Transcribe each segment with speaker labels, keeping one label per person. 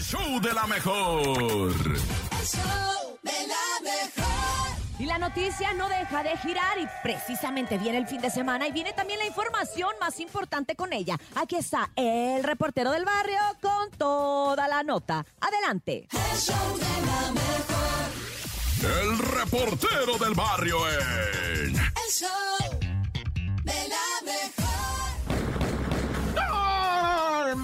Speaker 1: El show de la mejor.
Speaker 2: El show de la mejor.
Speaker 3: Y la noticia no deja de girar y precisamente viene el fin de semana y viene también la información más importante con ella. Aquí está el reportero del barrio con toda la nota. Adelante.
Speaker 2: El show de la mejor.
Speaker 1: El reportero del barrio en.
Speaker 2: El show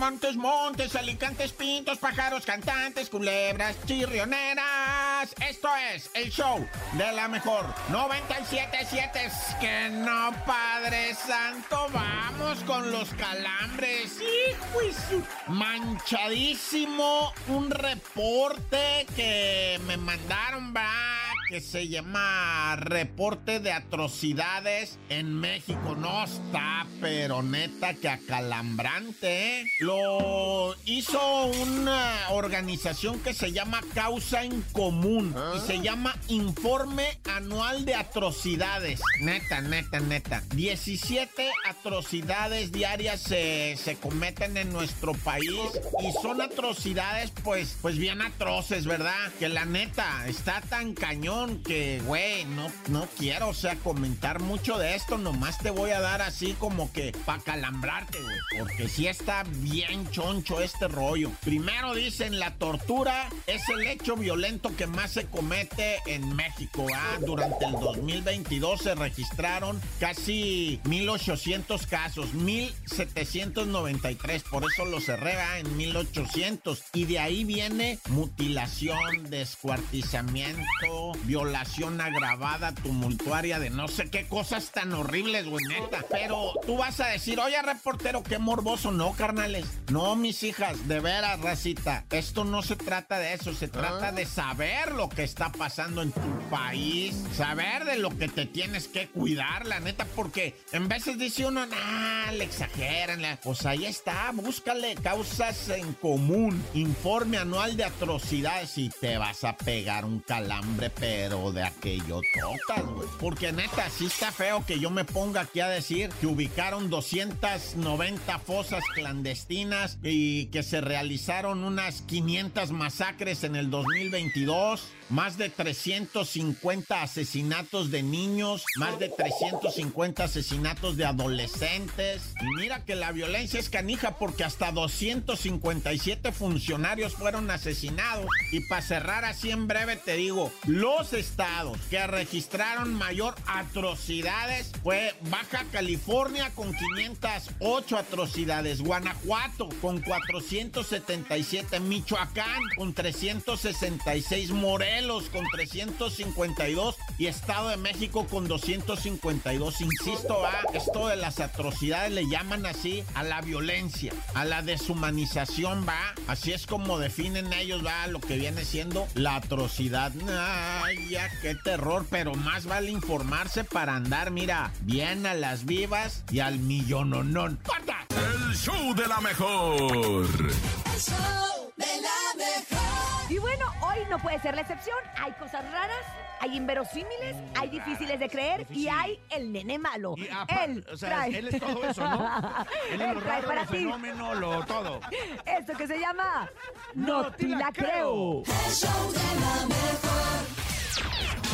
Speaker 4: Montes, montes, alicantes, pintos, pájaros, cantantes, culebras, chirrioneras. Esto es el show de la mejor 977. Es que no, Padre Santo, vamos con los calambres. Hijo Manchadísimo un reporte que me mandaron, va que se llama Reporte de Atrocidades en México. No está, pero neta que acalambrante. ¿eh? Lo hizo una organización que se llama Causa en Común y se llama Informe Anual de Atrocidades. Neta, neta, neta. 17 atrocidades diarias se, se cometen en nuestro país y son atrocidades pues, pues bien atroces, ¿verdad? Que la neta está tan cañón que, güey, no, quiero, o sea, comentar mucho de esto, nomás te voy a dar así como que para calambrarte, güey, porque sí está bien choncho este rollo. Primero dicen, la tortura es el hecho violento que más se comete en México, ¿ah? Durante el 2022 se registraron casi 1800 casos, 1793, por eso lo cerré ¿ah? en 1800, y de ahí viene mutilación, descuartizamiento, violación agravada, tumultuaria, de no sé qué cosas tan horribles, güey, neta. Pero tú vas a decir, oye, reportero, qué morboso. No, carnales. No, mis hijas, de veras, racita. Esto no se trata de eso, se trata de saber lo que está pasando en tu país, saber de lo que te tienes que cuidar, la neta, porque en veces dice uno, nah, le exageran. la-". Pues ahí está, búscale causas en común, informe anual de atrocidades y te vas a pegar un calambre, pero de aquello tocas, güey. Porque neta, sí está feo que yo me ponga aquí a decir que ubicaron 290 fosas clandestinas y que se realizaron unas 500 masacres en el 2022, más de 350 asesinatos de niños, más de 350 asesinatos de adolescentes. Y mira que la violencia es canija porque hasta 257 funcionarios fueron asesinados. Y para cerrar así en breve te digo, los estados que registraron mayor atrocidades fue Baja California con 508 atrocidades, Guanajuato con 477, Michoacán con 366, Morelos con 352 y Estado de México con 252. Insisto, ah, esto de las atrocidades le llaman así a la violencia, a la deshumanización, va. Así es como definen ellos, va, lo que viene siendo la atrocidad. Ya qué terror, pero más vale informarse para andar, mira, bien a las vivas y al millononón. ¡Corta!
Speaker 1: El show de la mejor.
Speaker 2: El show de la mejor.
Speaker 3: Y bueno, hoy no puede ser la excepción. Hay cosas raras, hay inverosímiles, hay difíciles de creer y hay el nene malo.
Speaker 5: Y apa-
Speaker 3: él
Speaker 5: o sea,
Speaker 3: trae.
Speaker 5: él es todo eso, ¿no? Él es
Speaker 3: Él
Speaker 5: lo
Speaker 3: trae
Speaker 5: raro,
Speaker 3: para
Speaker 5: lo
Speaker 3: ti
Speaker 5: fenómeno, lo todo.
Speaker 3: esto que se llama No te la creo.
Speaker 2: El show de la mejor.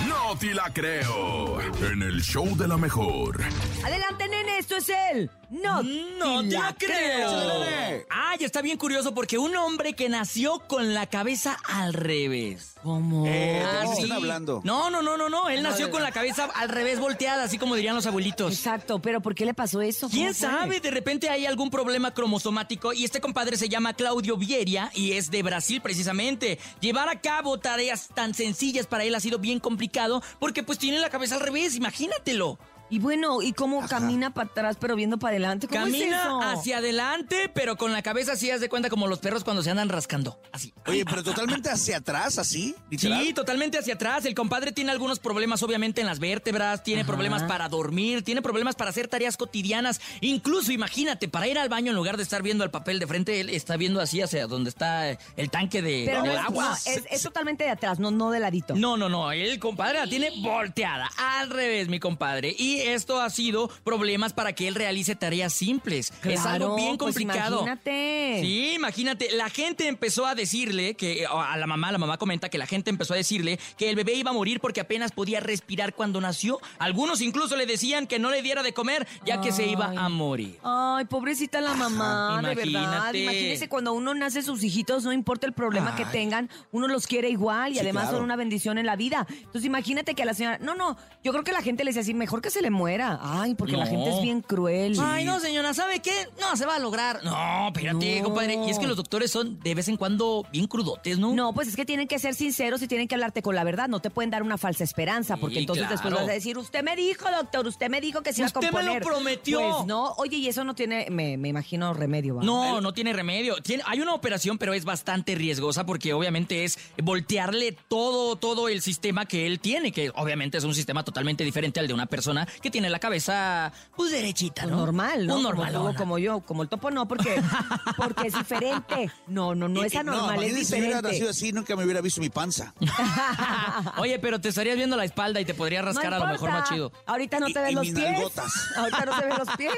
Speaker 1: No te la creo. En el show de la mejor.
Speaker 3: Adelante, nene, esto es él. No,
Speaker 6: No te la creo. Ay, está bien curioso porque un hombre que nació con la cabeza al revés. ¿Cómo?
Speaker 5: Eh,
Speaker 6: Ah,
Speaker 5: ¿de qué
Speaker 6: sí.
Speaker 5: están hablando?
Speaker 6: No, no, no, no, no. Él nació con la cabeza al revés volteada, así como dirían los abuelitos.
Speaker 3: Exacto, pero ¿por qué le pasó eso?
Speaker 6: ¿Quién sabe? De repente hay algún problema cromosomático y este compadre se llama Claudio Vieria y es de Brasil precisamente. Llevar a cabo tareas tan sencillas para él ha sido bien complicado porque pues tiene la cabeza al revés, imagínatelo.
Speaker 3: Y bueno, ¿y cómo camina para atrás pero viendo para adelante? ¿Cómo es
Speaker 6: Camina
Speaker 3: eso?
Speaker 6: hacia adelante, pero con la cabeza así, haz de cuenta como los perros cuando se andan rascando. Así.
Speaker 7: Oye, pero totalmente hacia atrás, así, literal.
Speaker 6: Sí, totalmente hacia atrás. El compadre tiene algunos problemas, obviamente, en las vértebras, tiene problemas para dormir, tiene problemas para hacer tareas cotidianas. Incluso, imagínate, para ir al baño, en lugar de estar viendo el papel de frente, él está viendo así hacia donde está el tanque de,
Speaker 3: Pero
Speaker 6: agua.
Speaker 3: no, es, es totalmente de atrás, no, no de ladito.
Speaker 6: No, no, no, el compadre la tiene volteada, al revés, mi compadre. Y esto ha sido problemas para que él realice tareas simples. es algo bien
Speaker 3: pues
Speaker 6: complicado.
Speaker 3: imagínate.
Speaker 6: Sí, imagínate, la gente empezó a decirle que a la mamá, la mamá comenta que la gente empezó a decirle que el bebé iba a morir porque apenas podía respirar cuando nació. Algunos incluso le decían que no le diera de comer ya que se iba a morir.
Speaker 3: Ay, pobrecita la mamá, de verdad. Imagínese cuando uno nace sus hijitos, no importa el problema que tengan, uno los quiere igual y
Speaker 7: Sí,
Speaker 3: además
Speaker 7: claro.
Speaker 3: son una bendición en la vida. Entonces imagínate que a la señora, no, no, yo creo que la gente le dice así, mejor que se le muera. Ay, porque la gente es bien cruel.
Speaker 6: Ay, no, señora, ¿sabe qué? No, se va a lograr. No, espérate,
Speaker 3: No.
Speaker 6: compadre. Y es que los doctores son de vez en cuando bien crudotes, ¿no?
Speaker 3: No, pues es que tienen que ser sinceros y tienen que hablarte con la verdad. No te pueden dar una falsa esperanza, porque
Speaker 6: Sí,
Speaker 3: entonces después vas a decir, usted me dijo, doctor, usted me dijo que se iba a
Speaker 6: Usted me lo
Speaker 3: componer.
Speaker 6: prometió.
Speaker 3: Pues no, oye, y eso no tiene, me, me imagino, remedio. ¿va?
Speaker 6: No, no tiene remedio. Tiene, hay una operación, pero es bastante riesgosa porque obviamente es voltearle todo, todo el sistema que él tiene, que obviamente es un sistema totalmente diferente al de una persona que tiene la cabeza, pues derechita,
Speaker 3: Pues
Speaker 6: ¿no?
Speaker 3: normal, ¿no?
Speaker 6: Un
Speaker 3: Como
Speaker 6: normal.
Speaker 3: tú, como yo, como el topo no, porque, porque es diferente. No, no, no es anormal, es
Speaker 7: imagínate si hubiera nacido
Speaker 3: diferente.
Speaker 7: así, nunca me hubiera visto mi panza.
Speaker 6: Oye, pero te estarías viendo la espalda y te podría rascar
Speaker 3: No
Speaker 6: a lo mejor más chido.
Speaker 3: Ahorita no te ven
Speaker 7: y
Speaker 3: los
Speaker 7: mis
Speaker 3: pies.
Speaker 7: nalgotas.
Speaker 3: Ahorita no se ven los pies.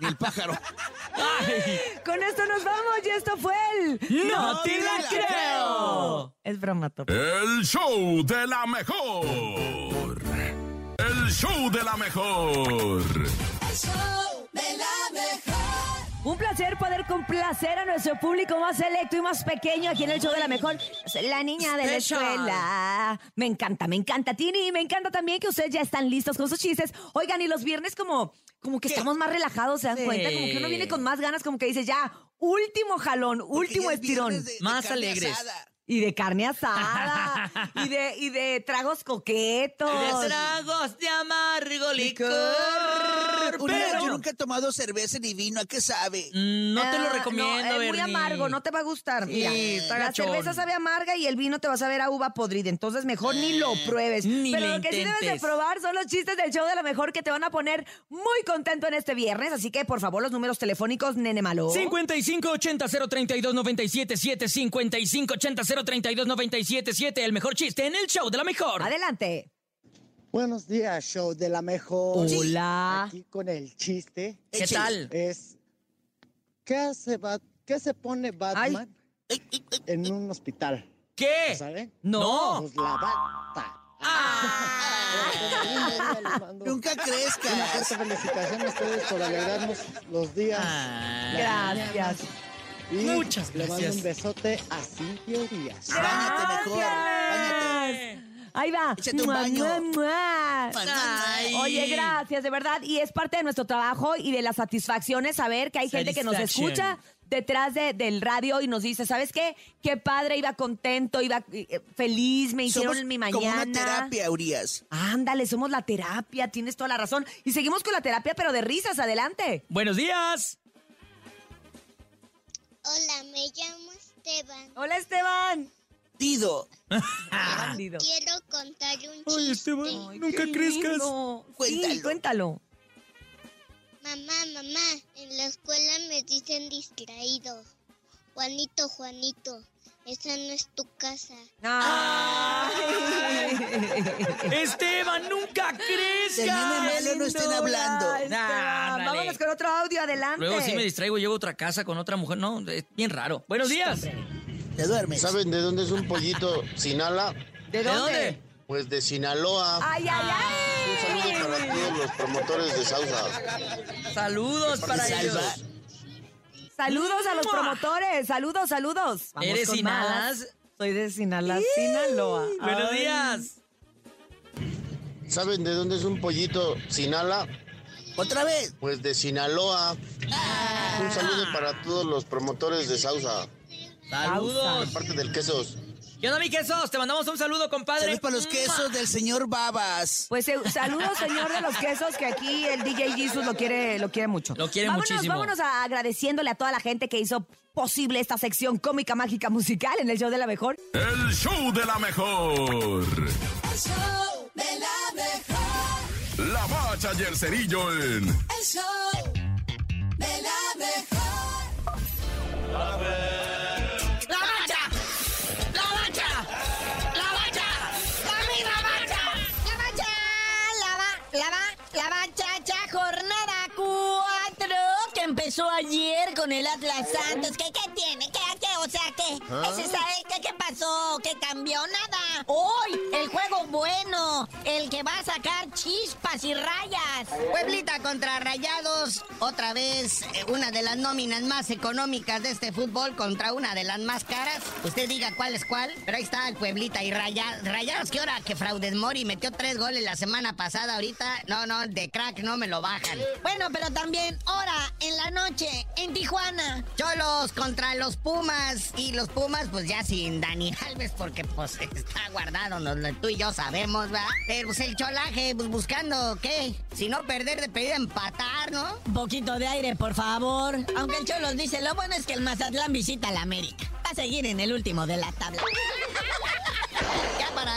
Speaker 7: Ni el pájaro.
Speaker 6: Ay.
Speaker 3: Con esto nos vamos y esto fue el
Speaker 6: ¡No te la creo!
Speaker 3: Es broma, topo.
Speaker 1: El show de la mejor. El show de la mejor.
Speaker 2: El show de la mejor.
Speaker 3: Un placer poder complacer a nuestro público más selecto y más pequeño aquí en el show de la mejor. La niña de la escuela. Me encanta, me encanta, Tini. Me encanta también que ustedes ya están listos con sus chistes. Oigan, y los viernes como, como que estamos más relajados, ¿se dan
Speaker 6: Sí.
Speaker 3: cuenta? Como que uno viene con más ganas, como que dice ya, último jalón, último estirón.
Speaker 7: viernes de- de
Speaker 6: Más alegres.
Speaker 7: asada.
Speaker 3: Y de carne asada. y, de, y de tragos coquetos.
Speaker 6: De tragos de amargo licor.
Speaker 7: Una-
Speaker 6: Pero
Speaker 7: Yo nunca he tomado cerveza ni vino, ¿a qué sabe?
Speaker 6: No te lo
Speaker 3: Ah,
Speaker 6: recomiendo,
Speaker 3: no, es muy amargo, no te va a gustar.
Speaker 6: Sí,
Speaker 3: Mira, la
Speaker 6: gachón.
Speaker 3: cerveza sabe amarga y el vino te va a saber a uva podrida. Entonces mejor ni lo pruebes.
Speaker 6: Ni
Speaker 3: Pero
Speaker 6: le
Speaker 3: lo que sí debes de probar son los chistes del show de la mejor que te van a poner muy contento en este viernes. Así que por favor, los números telefónicos, nene malo.
Speaker 6: 5580-032-977, 5580-032-977, el mejor chiste en el show de la mejor.
Speaker 3: Adelante.
Speaker 8: Buenos días, show de la mejor.
Speaker 3: Hola.
Speaker 8: Aquí con el chiste
Speaker 6: ¿Qué
Speaker 7: Échale.
Speaker 6: tal?
Speaker 8: es ¿qué hace Bat- qué se pone Batman
Speaker 7: Ay,
Speaker 8: en un hospital?
Speaker 6: ¿Qué?
Speaker 8: ¿Saben?
Speaker 6: No.
Speaker 8: Pues la bata.
Speaker 6: Ah.
Speaker 7: Nunca
Speaker 8: Una
Speaker 7: crezcas.
Speaker 8: fuerte felicitación a ustedes por alegrarnos los días.
Speaker 6: Ah.
Speaker 3: Gracias.
Speaker 8: Y
Speaker 6: Muchas
Speaker 8: Le mando
Speaker 6: gracias.
Speaker 8: un besote a Cintia Díaz.
Speaker 7: Báñate mejor. Báñate.
Speaker 3: Ahí va.
Speaker 7: Échate un
Speaker 3: Mua,
Speaker 7: baño.
Speaker 3: mua, mua.
Speaker 6: Ay.
Speaker 3: Oye, gracias, de verdad. Y es parte de nuestro trabajo y de las satisfacciones saber que hay gente que nos escucha detrás de- del radio y nos dice, ¿sabes qué? Qué padre, iba contento, iba eh, feliz, me hicieron
Speaker 7: Somos
Speaker 3: mi mañana.
Speaker 7: como una terapia, Urias.
Speaker 3: Ándale, somos la terapia, tienes toda la razón. Y seguimos con la terapia, pero de risas, adelante.
Speaker 6: Buenos días.
Speaker 9: Hola, me llamo Esteban.
Speaker 3: Hola, Esteban.
Speaker 7: Dido.
Speaker 9: Quiero contar un
Speaker 6: Ay,
Speaker 9: chiste.
Speaker 6: Esteban, nunca crezcas.
Speaker 3: Sí,
Speaker 7: Cuéntalo.
Speaker 3: cuéntalo.
Speaker 9: Mamá, mamá, en la escuela me dicen distraído. Juanito, Juanito, esa no es tu casa.
Speaker 6: Esteban, nunca crezcas.
Speaker 7: Melo no estén hablando.
Speaker 6: Nah.
Speaker 3: Vámonos con otro audio, adelante.
Speaker 6: Luego sí me distraigo, llego a otra casa con otra mujer. No, es bien raro. Buenos días.
Speaker 7: Te duermes.
Speaker 10: ¿Saben de dónde es un pollito sin ala?
Speaker 3: ¿De
Speaker 6: ¿De dónde?
Speaker 10: Pues de Sinaloa.
Speaker 3: ¡Ay, ay, ay!
Speaker 10: Un saludo para todos los promotores de Sausa.
Speaker 6: Saludos para
Speaker 7: Salva.
Speaker 6: ellos.
Speaker 3: Saludos a los promotores, saludos, saludos. Vamos
Speaker 6: ¿Eres
Speaker 3: con
Speaker 6: Sinalas?
Speaker 3: más. Soy de Sinaloa, Sinaloa.
Speaker 6: Buenos
Speaker 3: Ay.
Speaker 6: días.
Speaker 10: ¿Saben de dónde es un pollito sin ala?
Speaker 7: Otra vez.
Speaker 10: Pues de Sinaloa. Un saludo para todos los promotores de Sausa.
Speaker 6: Saludos.
Speaker 10: Parte del Quesos.
Speaker 6: ¿Qué onda, mi quesos? Te mandamos un saludo, compadre.
Speaker 7: Saludos para los quesos del señor Babas.
Speaker 3: Pues eh, saludos, señor de los quesos, que aquí el DJ Jesus lo quiere, lo quiere mucho.
Speaker 6: Lo quiere
Speaker 3: vámonos,
Speaker 6: muchísimo.
Speaker 3: Vámonos a- agradeciéndole a toda la gente que hizo posible esta sección cómica, mágica, musical en el show de la mejor.
Speaker 1: El show de la mejor.
Speaker 2: El show de la mejor.
Speaker 1: La bacha y el cerillo en
Speaker 2: El show de la mejor.
Speaker 11: Con el Atlas Santos. ¿Qué, qué tiene? ¿Qué, qué? O sea, ¿qué?
Speaker 7: ¿Ah?
Speaker 11: ¿Ese sabe qué, ¿Qué cambió? Nada. Hoy, el juego bueno. El que va a sacar chispas y rayas. Pueblita contra Rayados. Otra vez, eh, una de las nóminas más económicas de este fútbol contra una de las más caras. Usted diga cuál es cuál. Pero ahí está el Pueblita y Rayados. Rayados, ¿qué hora? Que Fraudes Mori metió tres goles la semana pasada. Ahorita, no, no, de crack no me lo bajan. Bueno, pero también hora en la noche en Tijuana. Cholos contra los Pumas. Y los Pumas, pues ya sin Dani Alves, porque pues está guardado, lo- tú y yo sabemos, ¿va? Pero pues el cholaje, pues buscando, ¿qué? Si no perder, de pedir empatar, ¿no? Un poquito de aire, por favor. Aunque el Cholos dice, lo bueno es que el Mazatlán visita la América. Va a seguir en el último de la tabla.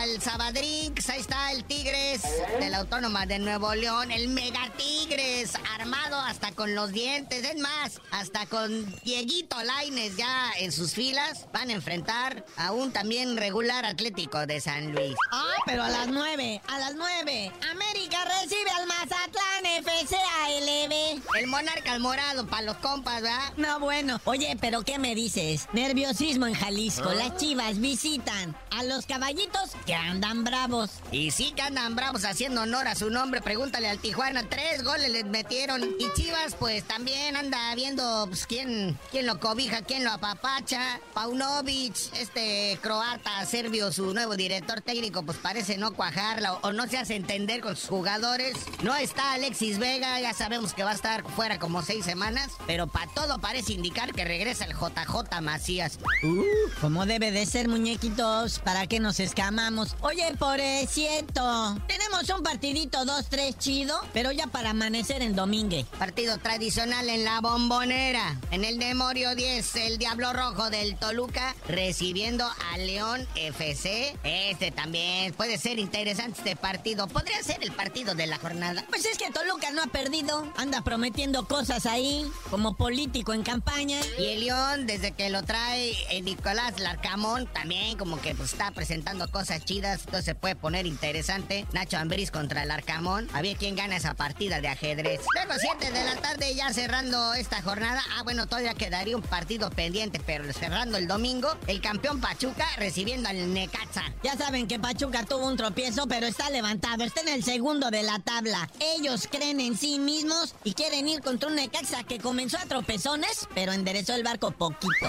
Speaker 11: El Sabadrix, ahí está el Tigres de la Autónoma de Nuevo León, el Mega Tigres, armado hasta con los dientes, es más, hasta con Dieguito Laines ya en sus filas, van a enfrentar a un también regular Atlético de San Luis. Ah, pero a las nueve, a las nueve, América recibe al Mazatlán FC ALB. El monarca al morado para los compas, ¿verdad? No, bueno. Oye, pero ¿qué me dices? Nerviosismo en Jalisco. Las chivas visitan a los caballitos que andan bravos. Y sí que andan bravos haciendo honor a su nombre. Pregúntale al Tijuana. Tres goles les metieron. Y Chivas, pues también anda viendo pues, quién, quién lo cobija, quién lo apapacha. Paunovic, este croata serbio, su nuevo director técnico, pues parece no cuajarla o, o no se hace entender con sus jugadores. No está Alexis Vega, ya sabemos que va a estar fuera como seis semanas. Pero para todo parece indicar que regresa el JJ Macías. Uh, como debe de ser, muñequitos, ¿para qué nos escamamos? Oye, por cierto, tenemos un partidito 2-3 chido, pero ya para amanecer en domingue. Partido tradicional en la bombonera. En el Demorio 10, el Diablo Rojo del Toluca recibiendo a León FC. Este también puede ser interesante este partido. Podría ser el partido de la jornada. Pues es que Toluca no ha perdido. Anda prometiendo cosas ahí, como político en campaña. Y el León, desde que lo trae eh, Nicolás Larcamón, también como que pues, está presentando cosas chidas. Entonces se puede poner interesante. Nacho Ambriz contra el Arcamón. A ver quién gana esa partida de ajedrez. Luego 7 de la tarde ya cerrando esta jornada. Ah, bueno, todavía quedaría un partido pendiente, pero cerrando el domingo, el campeón Pachuca recibiendo al Necaxa. Ya saben que Pachuca tuvo un tropiezo, pero está levantado. Está en el segundo de la tabla. Ellos creen en sí mismos y quieren ir contra un Necaxa que comenzó a tropezones, pero enderezó el barco poquito.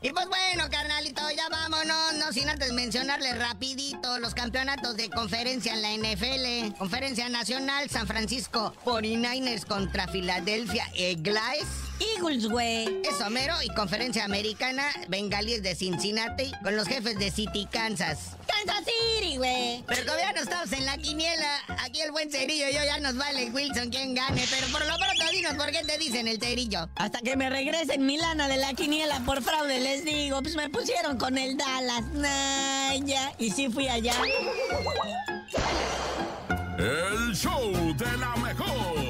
Speaker 11: Y pues bueno, carnalito, ya vámonos, no sin antes mencionarles rapidito los campeonatos de conferencia en la NFL. Conferencia Nacional, San Francisco 49ers contra Filadelfia Eagles. Eagles, güey. Es Homero y conferencia americana, Bengalíes de Cincinnati con los jefes de City, Kansas. Kansas City, güey. Pero ya no estamos en la quiniela, aquí el buen cerillo y yo ya nos vale Wilson quien gane. Pero por lo pronto dinos por qué te dicen el cerillo. Hasta que me regresen Milana de la quiniela por fraude, les digo. Pues me pusieron con el Dallas. Naya. Y sí fui allá.
Speaker 1: El show de la mejor.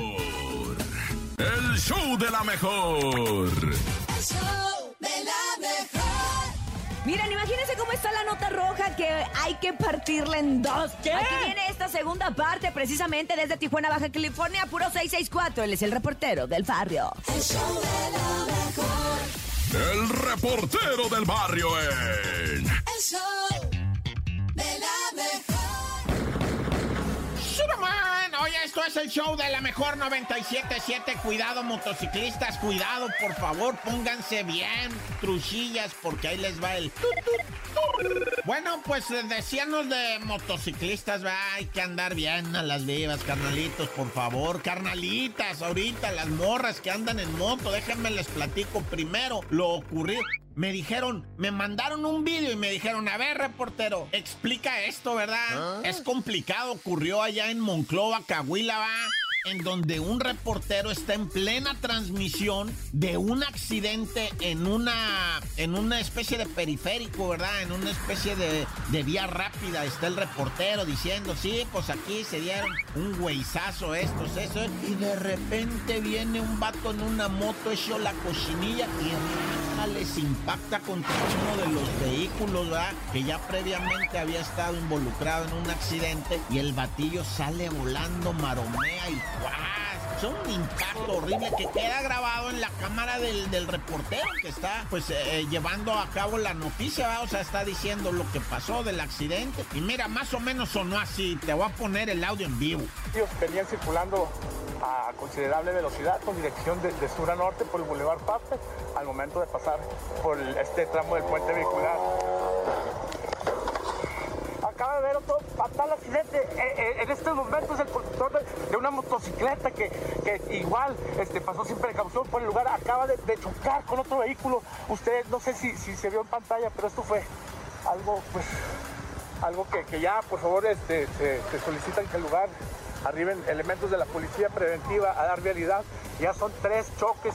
Speaker 1: El show de la mejor.
Speaker 2: El show de la mejor.
Speaker 3: Miren, imagínense cómo está la nota roja que hay que partirla en dos. Aquí viene esta segunda parte, precisamente desde Tijuana, Baja California, puro 664. Él es el reportero del barrio.
Speaker 2: El show de la mejor.
Speaker 1: El reportero del barrio en.
Speaker 2: El show
Speaker 4: es el show de la mejor 977. Cuidado, motociclistas, cuidado, por favor, pónganse bien, truchillas, porque ahí les va el. Bueno, pues eh, decíanos de motociclistas, hay que andar bien a las vivas, carnalitos, por favor, carnalitas, ahorita las morras que andan en moto, déjenme les platico primero lo ocurrido. Me dijeron, me mandaron un vídeo y me dijeron, a ver, reportero, explica esto, ¿verdad? Es complicado, ocurrió allá en Monclova, Cahuila, va en donde un reportero está en plena transmisión de un accidente en una en una especie de periférico, ¿verdad? En una especie de, de vía rápida. Está el reportero diciendo, sí, pues aquí se dieron un güeyzazo estos, eso. Y de repente viene un vato en una moto hecho la cochinilla y les impacta contra uno de los vehículos, ¿verdad? Que ya previamente había estado involucrado en un accidente y el batillo sale volando, maromea y ¡guas! Es un impacto horrible que queda grabado en la cámara del, del reportero que está pues eh, llevando a cabo la noticia, ¿va? o sea, está diciendo lo que pasó del accidente. Y mira, más o menos sonó así. Te voy a poner el audio en vivo.
Speaker 12: Ellos venían circulando a considerable velocidad con dirección de, de sur a norte por el Boulevard Pape al momento de pasar por este tramo del puente vehicular. Ver otro fatal accidente. Eh, eh, en estos momentos el conductor de, una motocicleta que, que igual este, pasó sin precaución por el lugar acaba de, chocar con otro vehículo. Ustedes no sé si, si se vio en pantalla, pero esto fue algo pues algo que, que ya por favor este, se, se solicitan que el lugar arriben elementos de la policía preventiva a dar vialidad. Ya son tres choques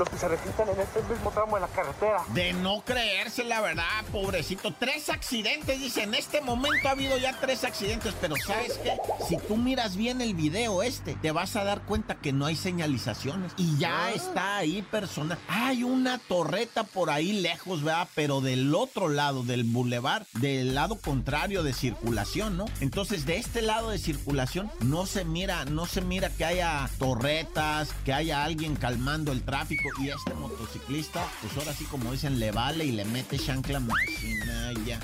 Speaker 12: los que se registran en este mismo tramo de la carretera.
Speaker 4: De no creerse, la verdad, pobrecito. Tres accidentes, dice. En este momento ha habido ya tres accidentes, pero ¿sabes qué? Si tú miras bien el video este, te vas a dar cuenta que no hay señalizaciones. Y ya está ahí persona. Hay una torreta por ahí lejos, ¿verdad? Pero del otro lado del bulevar, del lado contrario de circulación, ¿no? Entonces, de este lado de circulación, no se mira, no se mira que haya torretas, que haya alguien calmando el tráfico. Y este motociclista, pues ahora sí, como dicen, le vale y le mete chancla máquina ya.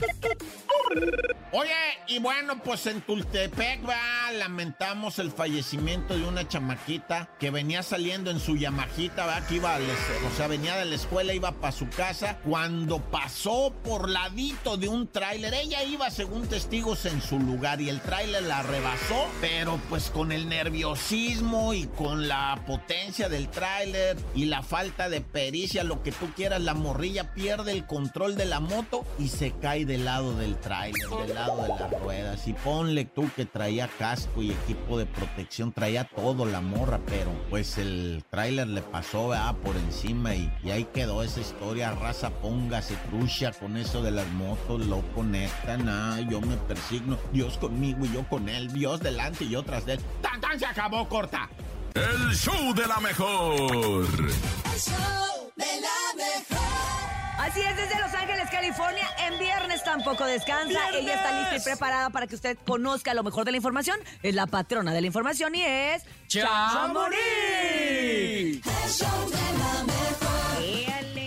Speaker 4: Oye, y bueno, pues en Tultepec, va, lamentamos el fallecimiento de una chamaquita que venía saliendo en su Yamajita, va, que iba, a la es- o sea, venía de la escuela, iba para su casa, cuando pasó por ladito de un tráiler, ella iba, según testigos, en su lugar y el tráiler la rebasó, pero pues con el nerviosismo y con la potencia del tráiler y la falta de pericia, lo que tú quieras, la morrilla pierde el control de la moto y se cae del lado del tráiler, del lado de las ruedas. Y ponle tú que traía casco y equipo de protección, traía todo la morra, pero pues el tráiler le pasó ¿verdad? por encima y, ahí quedó esa historia. Raza, póngase trucha con eso de las motos, loco, neta, nah, yo me persigno. Dios conmigo y yo con él, Dios delante y yo tras él. ¡Tan, tan! Se acabó, corta.
Speaker 1: El show de la mejor.
Speaker 2: El show de la mejor.
Speaker 3: Así es, desde Los Ángeles, California, en viernes tampoco descansa. Ella está lista y preparada para que usted conozca lo mejor de la información. Es la patrona de la información y es...
Speaker 6: ¡Chamonix!
Speaker 2: El show de la mejor.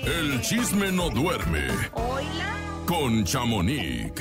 Speaker 1: El chisme no duerme
Speaker 3: Hola.
Speaker 1: con Chamonix.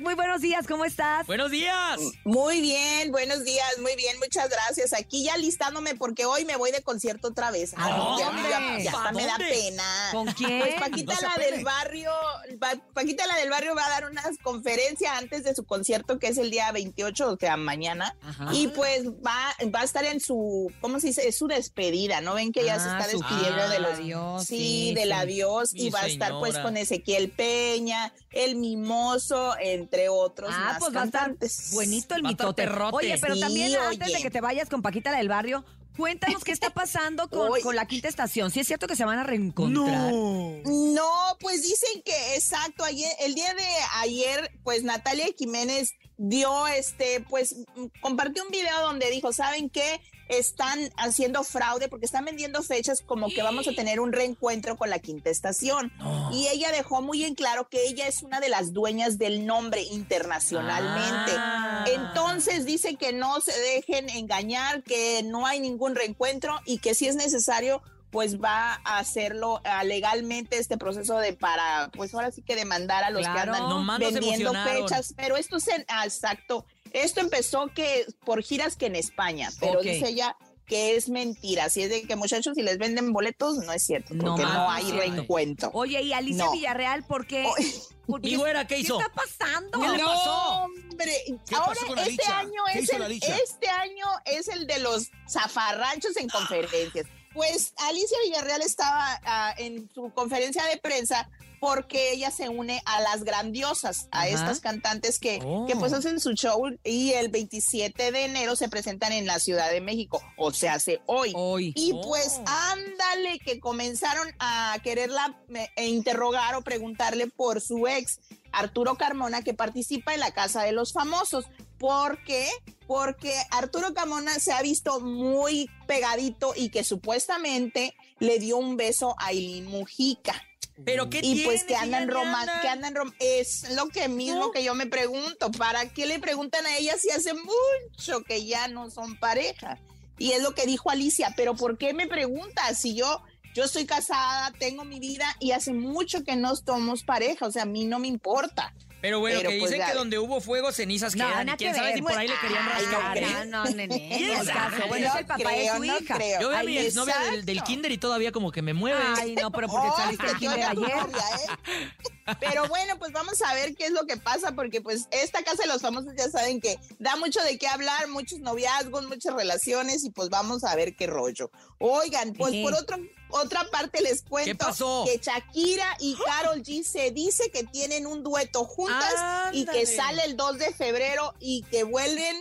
Speaker 3: Muy buenos días, ¿cómo estás?
Speaker 6: ¡Buenos días!
Speaker 13: Muy bien, buenos días, muy bien, muchas gracias. Aquí ya listándome porque hoy me voy de concierto otra vez.
Speaker 3: ¿A dónde?
Speaker 13: ya, ya hasta
Speaker 6: ¿A
Speaker 13: me da pena.
Speaker 3: ¿Con quién?
Speaker 13: Pues Paquita
Speaker 6: No se
Speaker 13: la
Speaker 6: apene.
Speaker 13: del barrio, Pa- Paquita la del barrio va a dar una conferencia antes de su concierto que es el día 28, o sea, mañana.
Speaker 3: Ajá.
Speaker 13: Y pues va, va a estar en su, ¿cómo se dice? Es su despedida, ¿no? Ven que ya se
Speaker 3: Ah,
Speaker 13: está
Speaker 3: su
Speaker 13: despidiendo de
Speaker 3: del
Speaker 13: los...
Speaker 3: adiós,
Speaker 13: sí,
Speaker 3: sí,
Speaker 13: del
Speaker 3: sí.
Speaker 13: adiós.
Speaker 6: Mi
Speaker 13: y va a estar pues con Ezequiel Peña, el Mimoso, entre otros
Speaker 3: Ah,
Speaker 13: más
Speaker 3: pues va a estar
Speaker 13: cantantes.
Speaker 3: buenito el mitote. Oye, pero
Speaker 13: Sí,
Speaker 3: también antes
Speaker 13: oye.
Speaker 3: de que te vayas con Paquita la del barrio, cuéntanos qué está pasando con, la quinta estación. ¿Sí es cierto que se van a reencontrar?
Speaker 13: No, pues dicen que exacto, ayer, el día de ayer, pues Natalia Jiménez dio este, pues compartió un video donde dijo, ¿saben qué? Están haciendo fraude porque están vendiendo fechas como que vamos a tener un reencuentro con la quinta estación. Y ella dejó muy en claro que ella es una de las dueñas del nombre internacionalmente.
Speaker 3: Ah.
Speaker 13: Entonces dice que no se dejen engañar, que no hay ningún reencuentro y que si es necesario, pues va a hacerlo ah, legalmente este proceso de para, pues ahora sí que demandar a los
Speaker 3: Claro.
Speaker 13: que andan vendiendo fechas. Pero esto es en, ah, exacto. Esto empezó que por giras que en España, pero dice ella que es mentira. Así es de que muchachos, si les venden boletos, no es cierto, porque no, hay
Speaker 3: no
Speaker 13: reencuentro.
Speaker 3: Oye, y Alicia
Speaker 13: No.
Speaker 3: Villarreal, ¿por qué? ¿Por
Speaker 6: ¿Y güera qué hizo?
Speaker 3: está pasando?
Speaker 6: ¿Qué le pasó?
Speaker 13: hombre.
Speaker 7: ¿Qué
Speaker 13: Ahora
Speaker 7: pasó con la
Speaker 13: este año
Speaker 7: ¿Qué
Speaker 13: es el, este año es el de los zafarranchos en conferencias. Pues Alicia Villarreal estaba ah, en su conferencia de prensa porque ella se une a las grandiosas, a
Speaker 3: Ajá.
Speaker 13: estas cantantes que,
Speaker 6: Oh.
Speaker 13: que pues hacen su show y el 27 de enero se presentan en la Ciudad de México, o se hace hoy.
Speaker 3: Hoy.
Speaker 13: Y
Speaker 6: Oh.
Speaker 13: pues ándale que comenzaron a quererla e interrogar o preguntarle por su ex, Arturo Carmona, que participa en la Casa de los Famosos. ¿Por qué? Porque Arturo Carmona se ha visto muy pegadito y que supuestamente le dio un beso a Eileen Mujica.
Speaker 6: ¿Pero qué
Speaker 13: Y
Speaker 6: tiene?
Speaker 13: pues que andan
Speaker 6: andan?
Speaker 13: que andan rom- es lo que mismo que yo me pregunto, ¿para qué le preguntan a ella si hace mucho que ya no son pareja? Y es lo que dijo Alicia, pero ¿por qué me preguntas si yo... Yo estoy casada, tengo mi vida y hace mucho que no somos pareja, o sea, a mí no me importa.
Speaker 6: Pero bueno,
Speaker 13: Pero,
Speaker 6: que
Speaker 13: pues,
Speaker 6: dicen que donde hubo fuego, cenizas
Speaker 3: No,
Speaker 6: quedan. ¿Quién
Speaker 3: que
Speaker 6: sabe
Speaker 3: ver,
Speaker 6: si por ahí le querían
Speaker 13: no
Speaker 6: rascar? ¿eh?
Speaker 3: No, no, nene. Bueno, es el
Speaker 13: No
Speaker 3: papá de su
Speaker 13: no
Speaker 3: hija.
Speaker 6: Yo veo a mi exnovia del, del kinder y todavía como que me mueve.
Speaker 3: Ay, no, pero porque
Speaker 13: Oh,
Speaker 3: saliste del kinder ayer.
Speaker 13: novia, ¿eh? Pero bueno, pues vamos a ver qué es lo que pasa, porque pues esta casa de los famosos ya saben que da mucho de qué hablar, muchos noviazgos, muchas relaciones, y pues vamos a ver qué rollo. Oigan, pues por otro, otra parte les cuento
Speaker 6: ¿Qué pasó?
Speaker 13: que Shakira y Carol G se dice que tienen un dueto juntas y que sale el 2 de febrero y que vuelven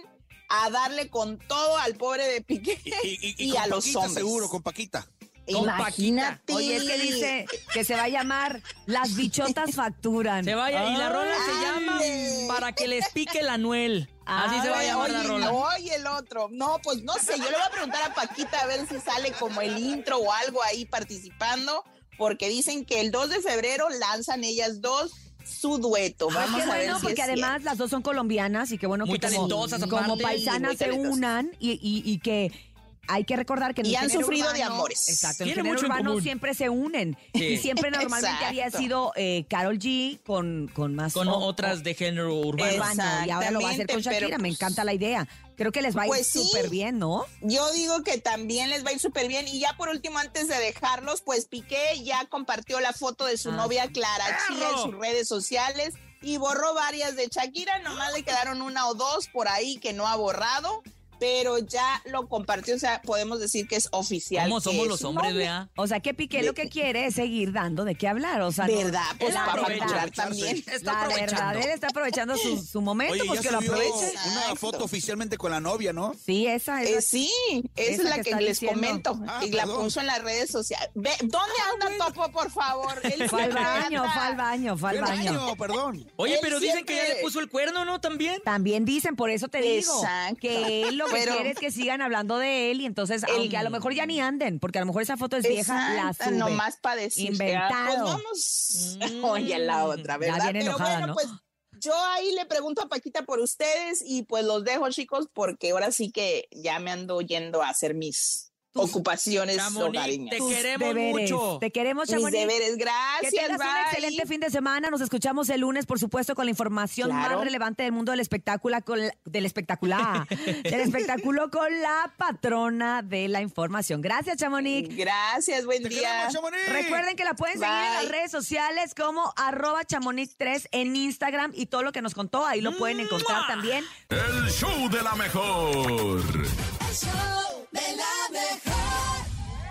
Speaker 13: a darle con todo al pobre de Piqué
Speaker 7: Y, y-
Speaker 13: y, a los hombres.
Speaker 7: seguro, con Paquita.
Speaker 6: Con
Speaker 13: Imagínate.
Speaker 3: Oye, es que dice que se va a llamar Las bichotas facturan.
Speaker 6: Se vaya, y la rola se llama Para que les pique el anuel. Así se va a llamar la rola.
Speaker 13: Oye, el otro. No, pues no sé. Yo le voy a preguntar a Paquita a ver si sale como el intro o algo ahí participando, porque dicen que el 2 de febrero lanzan ellas dos su dueto.
Speaker 3: Ay,
Speaker 13: Vamos
Speaker 3: qué
Speaker 13: a ver
Speaker 3: bueno,
Speaker 13: si
Speaker 3: porque además
Speaker 13: cierto.
Speaker 3: las dos son colombianas y qué bueno
Speaker 6: Muy
Speaker 3: que como,
Speaker 6: talentosas
Speaker 3: como
Speaker 6: aparte.
Speaker 3: paisanas se unan y, y- y que hay que recordar que en
Speaker 13: Y
Speaker 3: el
Speaker 13: han
Speaker 3: género
Speaker 13: sufrido de
Speaker 3: urbano-
Speaker 13: amores.
Speaker 3: Exacto, en el género urbano siempre se unen
Speaker 6: Sí.
Speaker 3: y siempre normalmente había sido eh, Carol G con, con más
Speaker 6: Con
Speaker 3: o-
Speaker 6: otras de género urbano.
Speaker 3: urbano y ahora lo va a hacer con
Speaker 13: Exactamente, pero,
Speaker 3: Shakira. Me
Speaker 13: pues,
Speaker 3: encanta la idea. Creo que les va a ir
Speaker 13: Pues sí.
Speaker 3: súper bien, ¿no?
Speaker 13: Yo digo que también les va a ir súper bien. Y ya por último, antes de dejarlos, pues Piqué ya compartió la foto de su
Speaker 3: Ah,
Speaker 13: novia Clara Chía en sus redes sociales y borró varias de Shakira. Nomás le quedaron una o dos por ahí que no ha borrado, pero ya lo compartió. O sea, podemos decir que es oficial.
Speaker 6: ¿Cómo somos los hombres, vea?
Speaker 3: O sea, que Piqué lo que quiere es seguir dando de qué hablar. O sea, no-
Speaker 13: ¿Verdad? Pues
Speaker 3: la
Speaker 13: para
Speaker 6: aprovecha,
Speaker 13: facturar también.
Speaker 6: Está
Speaker 3: la
Speaker 6: aprovechando.
Speaker 3: verdad, él está aprovechando su, su momento,
Speaker 7: Oye,
Speaker 3: pues
Speaker 7: ya
Speaker 3: lo
Speaker 7: subió
Speaker 3: aproveche.
Speaker 7: una foto oficialmente con la novia, ¿no?
Speaker 3: Sí, esa es.
Speaker 13: Eh, sí, esa,
Speaker 3: esa
Speaker 13: es la
Speaker 3: que
Speaker 13: les
Speaker 3: diciendo.
Speaker 13: comento.
Speaker 7: Ah,
Speaker 13: y la puso en las redes sociales. Ve, ¿Dónde anda Topo, por favor? Él
Speaker 3: Fue al baño, fue al baño, fue al
Speaker 7: ¡Qué
Speaker 3: baño.
Speaker 7: baño, perdón!
Speaker 6: Oye,
Speaker 13: Él
Speaker 6: pero dicen que ya le puso el cuerno, ¿no? También.
Speaker 3: También dicen, por eso te digo,
Speaker 13: Exacto.
Speaker 3: que él lo que
Speaker 13: Pero-
Speaker 3: quiere es que sigan hablando de él y entonces,
Speaker 13: El-
Speaker 3: aunque a lo mejor ya ni anden, porque a lo mejor esa foto es vieja, la sube.
Speaker 13: Nomás para decir.
Speaker 3: Inventado.
Speaker 13: Pues vamos.
Speaker 6: Mm.
Speaker 13: Oye, la otra,
Speaker 3: Ya
Speaker 13: ¿verdad?
Speaker 3: viene
Speaker 13: Pero
Speaker 3: enojada,
Speaker 13: bueno,
Speaker 3: ¿no?
Speaker 13: pues yo ahí le pregunto a Paquita por ustedes y pues los dejo, chicos, porque ahora sí que ya me ando yendo a hacer mis ocupaciones
Speaker 6: Chamonix,
Speaker 13: hogareñas.
Speaker 6: te
Speaker 3: Tus
Speaker 6: queremos
Speaker 3: deberes.
Speaker 6: mucho.
Speaker 3: Te queremos,
Speaker 13: Mis deberes,
Speaker 3: Que
Speaker 13: gracias.
Speaker 3: tengas un
Speaker 13: bye.
Speaker 3: excelente fin de semana. Nos escuchamos el lunes, por supuesto, con la información
Speaker 13: Claro.
Speaker 3: más relevante del mundo del espectáculo, con la- del espectacular, del espectáculo con la patrona de la información. Gracias, Chamonix.
Speaker 13: Gracias, buen
Speaker 7: ¡Te
Speaker 13: día.
Speaker 7: queremos, Chamonix!
Speaker 3: Recuerden que la pueden seguir en las redes sociales como arroba chamonix3 en Instagram y todo lo que nos contó ahí lo pueden encontrar también.
Speaker 1: El show de la mejor.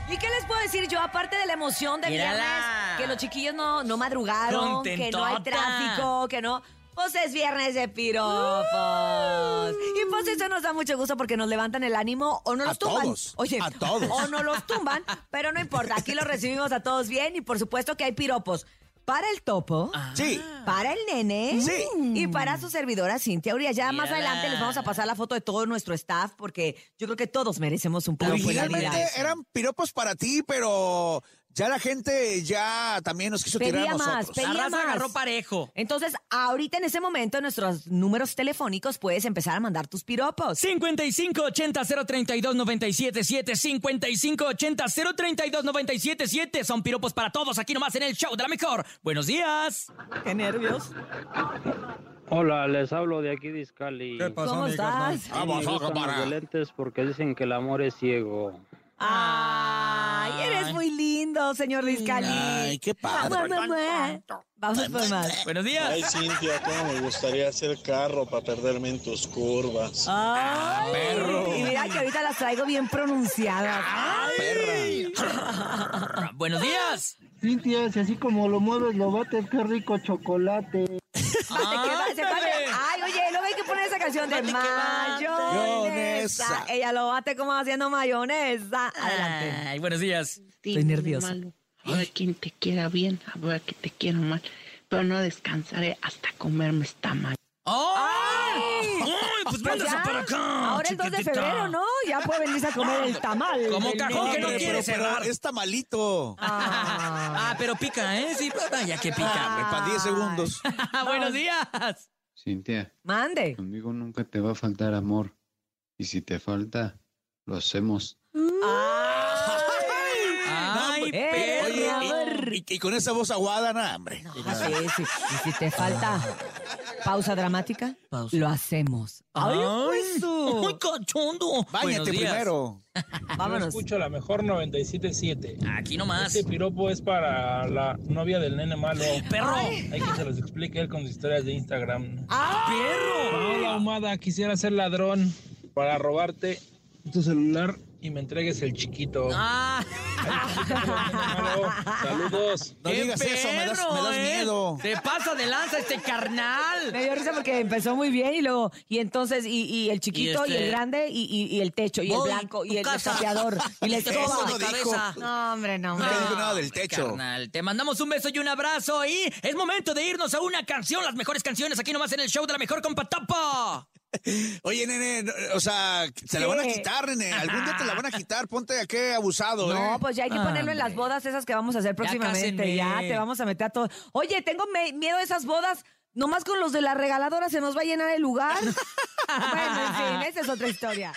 Speaker 3: ¿Y qué les puedo decir yo? Aparte de la emoción de
Speaker 6: Mírala.
Speaker 3: viernes, que los chiquillos no, no madrugaron, que no hay tráfico, que no... Pues es viernes de piropos. Y pues eso nos da mucho gusto porque nos levantan el ánimo o no
Speaker 7: A
Speaker 3: los tumban.
Speaker 7: todos,
Speaker 3: Oye,
Speaker 7: a todos.
Speaker 3: o no los tumban, pero no importa. Aquí los recibimos a todos bien y por supuesto que hay piropos. Para el topo,
Speaker 7: Sí.
Speaker 3: para el nene
Speaker 7: Sí.
Speaker 3: y para su servidora Cintia Urias. Ya más
Speaker 6: Mírala.
Speaker 3: adelante les vamos a pasar la foto de todo nuestro staff porque yo creo que todos merecemos un piropo en la vida.
Speaker 7: Originalmente eran piropos para ti, pero ya la gente ya también nos quiso tirar a
Speaker 3: más,
Speaker 7: nosotros.
Speaker 3: pedía
Speaker 6: La raza
Speaker 3: más.
Speaker 6: agarró parejo.
Speaker 3: Entonces, ahorita en ese momento, en nuestros números telefónicos, puedes empezar a mandar tus piropos.
Speaker 6: 5580-032-977. 5580-032-977. Son piropos para todos aquí nomás en el show de la mejor. Buenos días.
Speaker 3: Qué nervios.
Speaker 14: Hola, les hablo de aquí de Iscali.
Speaker 7: ¿Qué pasó,
Speaker 3: ¿Cómo estás?
Speaker 14: A mí me gustan los de lentes porque dicen que el amor es ciego.
Speaker 3: Ay, eres muy lindo, señor Discali.
Speaker 7: Ay, qué padre.
Speaker 3: Mamá, mamá. Vamos por más.
Speaker 6: Buenos días.
Speaker 10: Ay, Cintia, cómo me gustaría hacer carro para perderme en tus curvas.
Speaker 3: Ay,
Speaker 6: perro.
Speaker 3: Y mira que ahorita las traigo bien pronunciadas.
Speaker 6: Buenos días.
Speaker 8: Cintia, si así como lo mueves, lo bates, qué rico chocolate.
Speaker 3: Que. Ay, oye, luego hay que poner esa canción de mayonesa. Ella lo bate como haciendo mayonesa. Adelante.
Speaker 6: Ay, buenos días.
Speaker 3: Estoy nerviosa.
Speaker 15: Habrá quien te quiera bien, habrá que te quiera mal, pero no descansaré hasta comerme esta mañana.
Speaker 6: ¡Ay! ¡Ay! Pues
Speaker 3: Pues
Speaker 6: para acá.
Speaker 3: Ahora el 2 de febrero, ¿no? Ya puede venirse a comer el tamal.
Speaker 6: Como cajón que no quiere
Speaker 7: pero, pero
Speaker 6: cerrar.
Speaker 7: está malito.
Speaker 3: Ah.
Speaker 6: Ah, pero pica, ¿eh? Sí, ya que pica.
Speaker 3: Ah.
Speaker 7: Para 10 segundos.
Speaker 6: buenos días.
Speaker 16: Cintia,
Speaker 3: Mande.
Speaker 16: conmigo nunca te va a faltar amor. Y si te falta, lo hacemos.
Speaker 6: Ay,
Speaker 3: Eh,
Speaker 7: Oye,
Speaker 3: mi
Speaker 7: y-
Speaker 3: amor.
Speaker 7: y, y con esa voz aguada, no, hombre.
Speaker 3: Ah, sí, sí. Y si te falta pausa dramática, lo hacemos. ¡Ay, hueso!
Speaker 6: ¡Ay, cachondo!
Speaker 7: Báñate
Speaker 6: días.
Speaker 7: primero.
Speaker 3: Vámonos.
Speaker 17: escucho la mejor 97.7.
Speaker 6: Aquí nomás.
Speaker 17: Este piropo es para la novia del nene malo.
Speaker 6: ¡Perro!
Speaker 17: Hay que se los explique él con sus historias de Instagram.
Speaker 6: ¡Perro!
Speaker 17: Hola, ahumada, quisiera ser ladrón para robarte tu celular y me entregues el chiquito.
Speaker 6: ¡Ah!
Speaker 17: Saludos.
Speaker 7: No
Speaker 6: ¡Qué
Speaker 7: digas eso, me das, me
Speaker 6: perro,
Speaker 7: das
Speaker 6: eh!
Speaker 7: miedo.
Speaker 6: ¡Te pasa de lanza este carnal!
Speaker 3: Me dio risa porque empezó muy bien y luego, y entonces, y, y el chiquito, y,
Speaker 6: este-
Speaker 3: el grande, y, y- y el techo, y
Speaker 6: Voy,
Speaker 3: el blanco, y el desafiador, y la
Speaker 6: Este
Speaker 3: escoba.
Speaker 7: no dijo.
Speaker 6: cabeza.
Speaker 3: No, hombre, no, hombre.
Speaker 7: No dijo nada del techo.
Speaker 6: Carnal, te mandamos un beso y un abrazo y es momento de irnos a una canción, las mejores canciones aquí nomás en el show de la mejor compa Topo.
Speaker 7: Oye, nene, o sea, se la van a quitar, nene. Algún día te la van a quitar. Ponte a qué abusado,
Speaker 3: No,
Speaker 7: ¿eh?
Speaker 3: pues ya hay que ponerlo en las bodas esas que vamos a hacer próximamente. Ya, te vamos a meter a todo. Oye, tengo miedo a esas bodas. Nomás con los de la regaladora se nos va a llenar el lugar. bueno, en fin, esa es otra historia.